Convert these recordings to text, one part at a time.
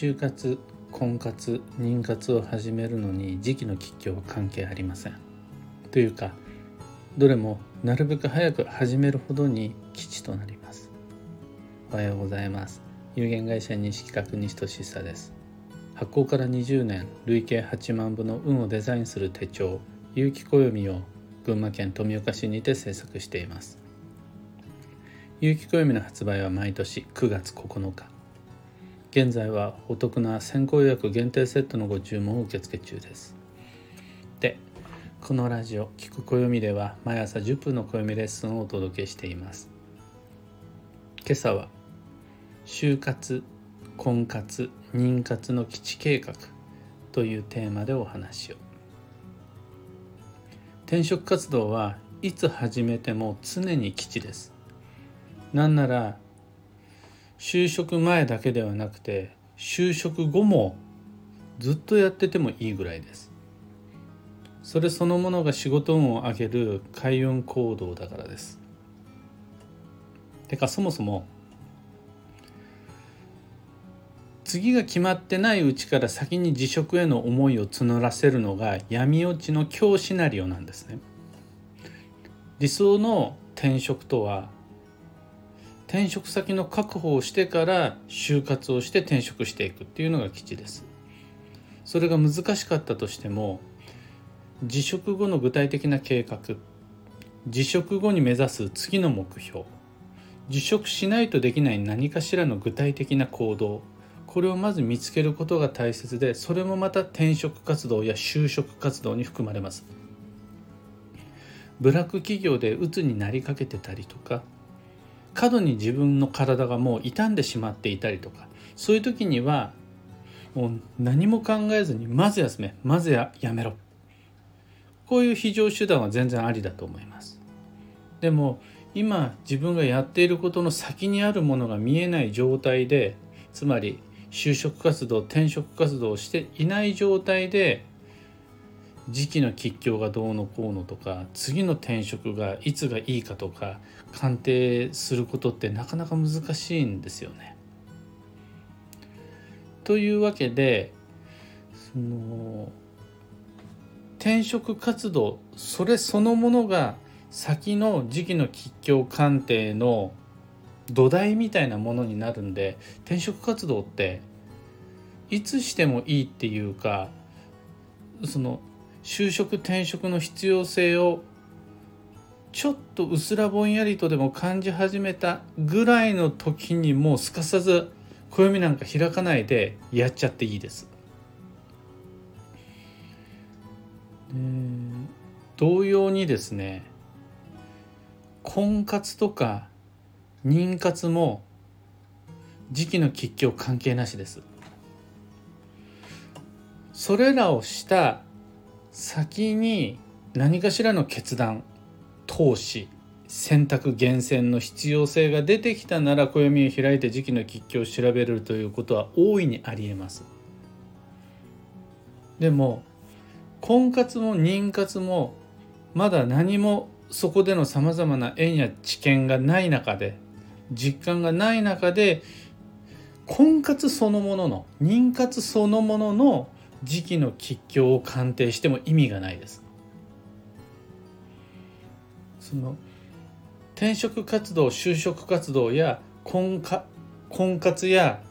就活婚活妊活を始めるのに時期の吉凶は関係ありません。というかどれもなるべく早く始めるほどに吉となります。おはようございます。有限会社西企画西俊久です。発行から20年累計8万部の運をデザインする手帳有機暦を群馬県富岡市にて制作しています。有機暦の発売は毎年9月9日。現在はお得な先行予約限定セットのご注文を受付中です。でこのラジオ「聞く暦」では毎朝10分の暦レッスンをお届けしています。今朝は就活婚活妊活の基地計画というテーマでお話を。転職活動はいつ始めても常に基地です。なんなら就職前だけではなくて就職後もずっとやっててもいいぐらいです。それそのものが仕事運を上げる開運行動だからです。てかそもそも次が決まってないうちから先に辞職への思いを募らせるのが闇落ちの強シナリオなんですね。理想の転職とは転職先の確保をしてから就活をして転職していくっていうのが基地です。それが難しかったとしても辞職後の具体的な計画辞職後に目指す次の目標辞職しないとできない何かしらの具体的な行動これをまず見つけることが大切でそれもまた転職活動や就職活動に含まれます。ブラック企業で鬱になりかけてたりとか過度に自分の体がもう傷んでしまっていたりとかそういう時にはもう何も考えずにまず休めまずややめろ。こういう非常手段は全然ありだと思います。でも今自分がやっていることの先にあるものが見えない状態でつまり就職活動転職活動をしていない状態で時期の吉凶がどうのこうのとか次の転職がいつがいいかとか鑑定することってなかなか難しいんですよね。というわけでその転職活動それそのものが先の時期の吉凶鑑定の土台みたいなものになるんで転職活動っていつしてもいいっていうかその就職転職の必要性をちょっとうすらぼんやりとでも感じ始めたぐらいの時にもうすかさず暦なんか開かないでやっちゃっていいです。同様にですね婚活とか妊活も時期の吉凶関係なしです。それらをした先に何かしらの決断投資選択厳選の必要性が出てきたなら暦を開いて時期の吉凶を調べるということは大いにありえます。でも婚活も妊活もまだ何もそこでのさまざまな縁や知見がない中で実感がない中で婚活そのものの妊活そのものの時期の吉凶を鑑定しても意味がないです。その転職活動就職活動や婚婚活や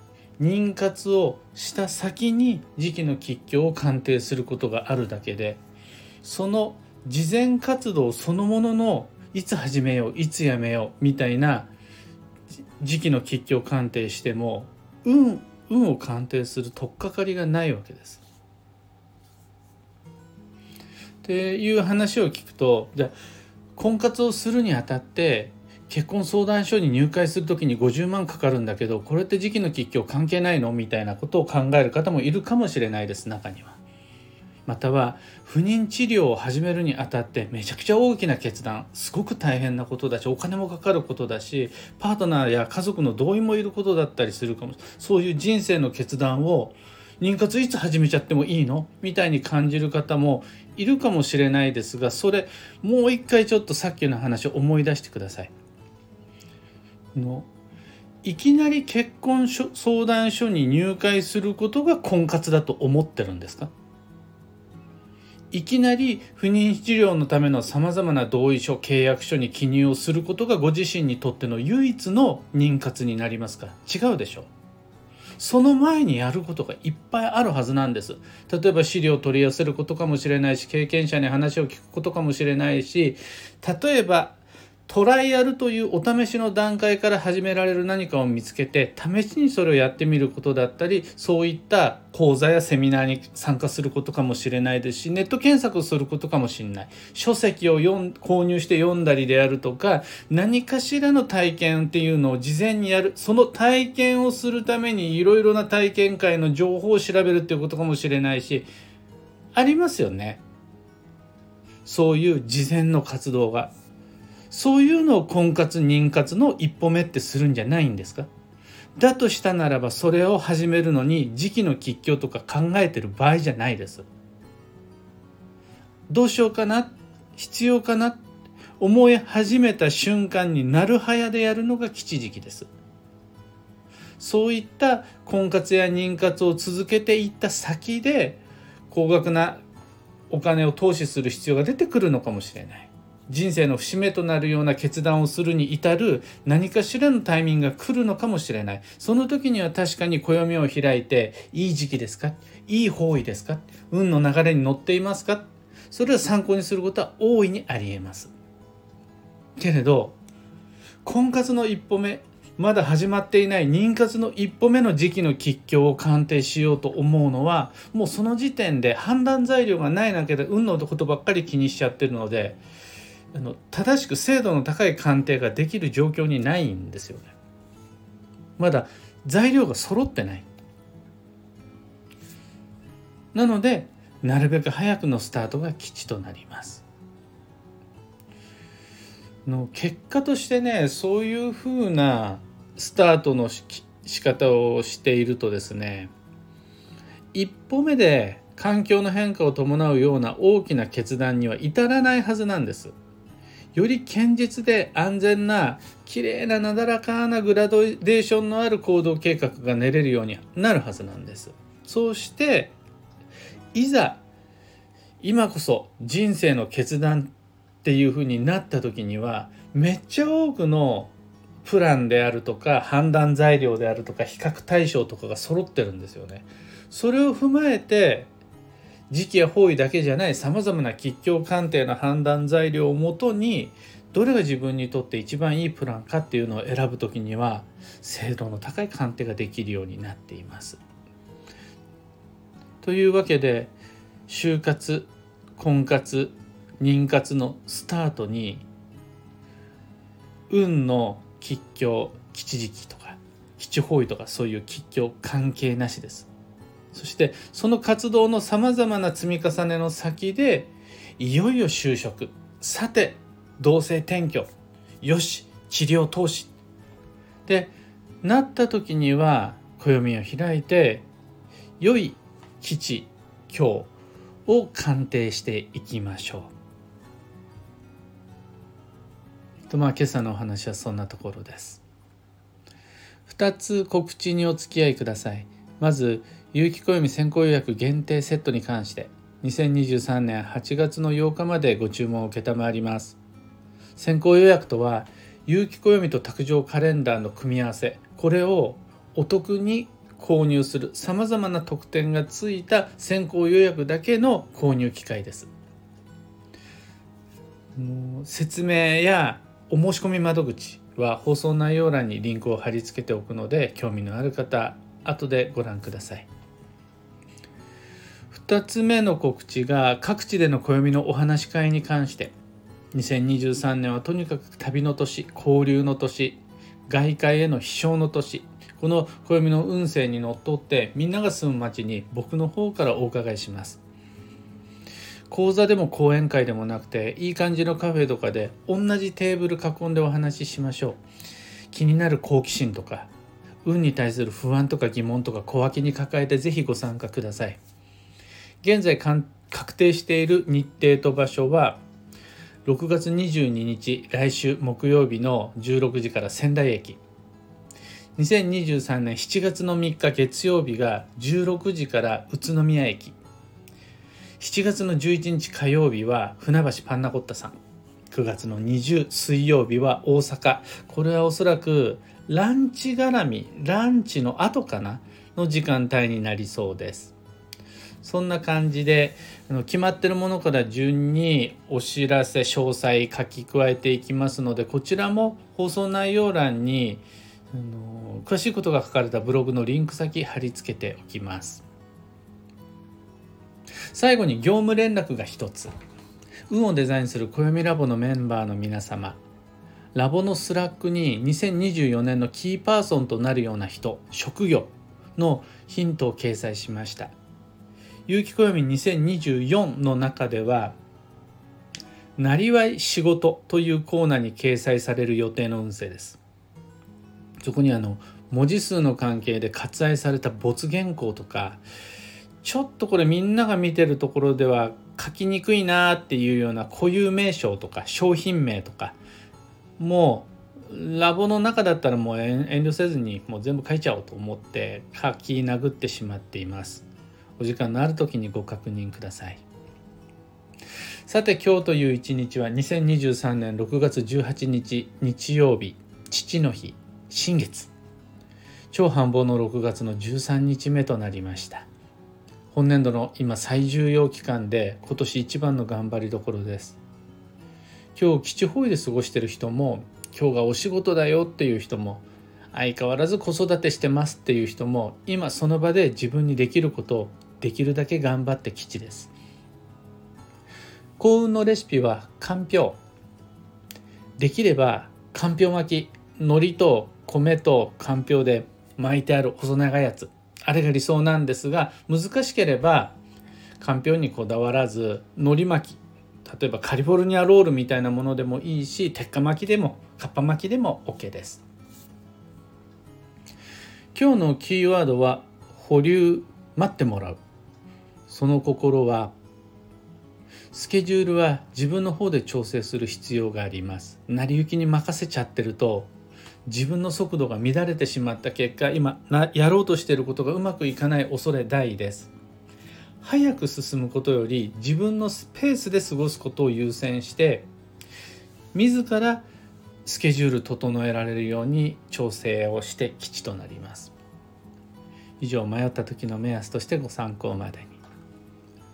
妊活をした先に時期の吉凶を鑑定することがあるだけでその事前活動そのもののいつ始めよういつやめようみたいな時期の吉凶を鑑定しても運運を鑑定する取っかかりがないわけです。っていう話を聞くとじゃあ婚活をするにあたって結婚相談所に入会する時に50万かかるんだけどこれって時期の吉凶関係ないの？みたいなことを考える方もいるかもしれないです中には。または不妊治療を始めるにあたってめちゃくちゃ大きな決断。すごく大変なことだしお金もかかることだしパートナーや家族の同意もいることだったりするかも。そういう人生の決断を妊活いつ始めちゃってもいいの？みたいに感じる方もいるかもしれないですがそれもう一回ちょっとさっきの話を思い出してください。のいきなり結婚相談所に入会することが婚活だと思ってるんですか？いきなり不妊治療のためのさまざまな同意書契約書に記入をすることがご自身にとっての唯一の妊活になりますか違うでしょその前にやることがいっぱいあるはずなんです。例えば資料を取り寄せることかもしれないし経験者に話を聞くことかもしれないし例えばトライアルというお試しの段階から始められる何かを見つけて試しにそれをやってみることだったりそういった講座やセミナーに参加することかもしれないですしネット検索をすることかもしれない。書籍を読ん購入して読んだりであるとか何かしらの体験っていうのを事前にやる。その体験をするためにいろいろな体験会の情報を調べるっていうことかもしれないしありますよね。そういう事前の活動が。そういうのを婚活妊活の一歩目ってするんじゃないんですか？だとしたならばそれを始めるのに時期の吉凶とか考えてる場合じゃないです。どうしようかな？必要かな？思い始めた瞬間になるはやでやるのが吉時期です。そういった婚活や妊活を続けていった先で高額なお金を投資する必要が出てくるのかもしれない。人生の節目となるような決断をするに至る何かしらのタイミングが来るのかもしれない。その時には確かに暦を開いていい時期ですか？いい方位ですか？運の流れに乗っていますか？それを参考にすることは大いにありえます。けれど婚活の一歩目まだ始まっていない妊活の一歩目の時期の吉凶を鑑定しようと思うのはもうその時点で判断材料がないだけで運のことばっかり気にしちゃってるのであの正しく精度の高い鑑定ができる状況にないんですよね。まだ材料が揃ってない。なのでなるべく早くのスタートが吉となります。の結果としてねそういうふうなスタートのし仕方をしているとですね一歩目で環境の変化を伴うような大きな決断には至らないはずなんです。より堅実で安全な綺麗ななだらかなグラデーションのある行動計画が練れるようになるはずなんです。そうしていざ今こそ人生の決断っていうふうになった時にはめっちゃ多くのプランであるとか判断材料であるとか比較対象とかが揃ってるんですよね。それを踏まえて時期や方位だけじゃないさまざまな吉凶鑑定の判断材料をもとにどれが自分にとって一番いいプランかっていうのを選ぶ時には精度の高い鑑定ができるようになっています。というわけで就活婚活妊活のスタートに運の吉凶吉時期とか吉方位とかそういう吉凶関係なしです。そしてその活動のさまざまな積み重ねの先でいよいよ就職さて同性転居よし治療投資でなった時には暦を開いて良い基地今日を鑑定していきましょう。とまあ今朝のお話はそんなところです。2つ告知にお付き合いください。まず有機暦先行予約限定セットに関して2023年8月の8日までご注文を承ります。先行予約とは有機暦と卓上カレンダーの組み合わせ。これをお得に購入するさまざまな特典がついた先行予約だけの購入機会です。説明やお申し込み窓口は放送内容欄にリンクを貼り付けておくので興味のある方後でご覧ください。2つ目の告知が各地での暦のお話し会に関して。2023年はとにかく旅の年交流の年外界への飛翔の年。この暦の運勢にのっとってみんなが住む町に僕の方からお伺いします。講座でも講演会でもなくていい感じのカフェとかで同じテーブル囲んでお話ししましょう。気になる好奇心とか運に対する不安とか疑問とか小脇に抱えてぜひご参加ください。現在確定している日程と場所は6月22日来週木曜日の16時から仙台駅。2023年7月の3日月曜日が16時から宇都宮駅。7月の11日火曜日は船橋パンナコッタさん。9月の20水曜日は大阪。これはおそらくランチ絡みランチの後かなの時間帯になりそうです。そんな感じで決まってるものから順にお知らせ詳細書き加えていきますのでこちらも放送内容欄に詳しいことが書かれたブログのリンク先貼り付けておきます。最後に業務連絡が一つ。運をデザインする暦ラボのメンバーの皆様。ラボの Slack に2024年のキーパーソンとなるような人職業のヒントを掲載しました。有機暦2024の中ではなりわい仕事というコーナーに掲載される予定の運勢です。そこにあの文字数の関係で割愛された没原稿とかちょっとこれみんなが見てるところでは書きにくいなっていうような固有名称とか商品名とかもうラボの中だったらもう遠慮せずにもう全部書いちゃおうと思って書き殴ってしまっています。お時間のある時にご確認ください。さて今日という一日は2023年6月18日日曜日父の日新月。超繁忙の6月の13日目となりました。本年度の今最重要期間で今年一番の頑張りどころです。今日基地保育で過ごしてる人も今日がお仕事だよっていう人も相変わらず子育てしてますっていう人も今その場で自分にできることをできるだけ頑張って基地です。幸運のレシピはかんぴょう。できればかんぴょう巻き海苔と米とかんぴょうで巻いてある細長いやつ。あれが理想なんですが難しければかんぴょうにこだわらず海苔巻き。例えばカリフォルニアロールみたいなものでもいいし鉄火巻きでもかっぱ巻きでも OK です。今日のキーワードは保留。待ってもらう。その心はスケジュールは自分の方で調整する必要があります。成り行きに任せちゃってると自分の速度が乱れてしまった結果今やろうとしていることがうまくいかない恐れ大です。早く進むことより自分のスペースで過ごすことを優先して自らスケジュール整えられるように調整をして基地となります。以上迷った時の目安としてご参考までに。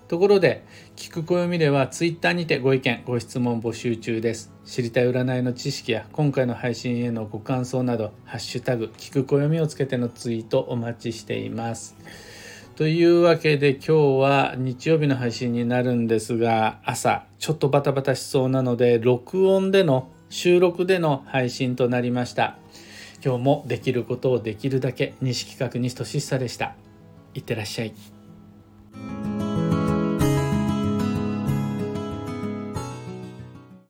ところで聞く暦では Twitter にてご意見ご質問募集中です。知りたい占いの知識や今回の配信へのご感想などハッシュタグ聞く暦をつけてのツイートお待ちしています。というわけで今日は日曜日の配信になるんですが朝ちょっとバタバタしそうなので録音での収録での配信となりました。今日もできることをできるだけ西企画西俊久でした。いってらっしゃい。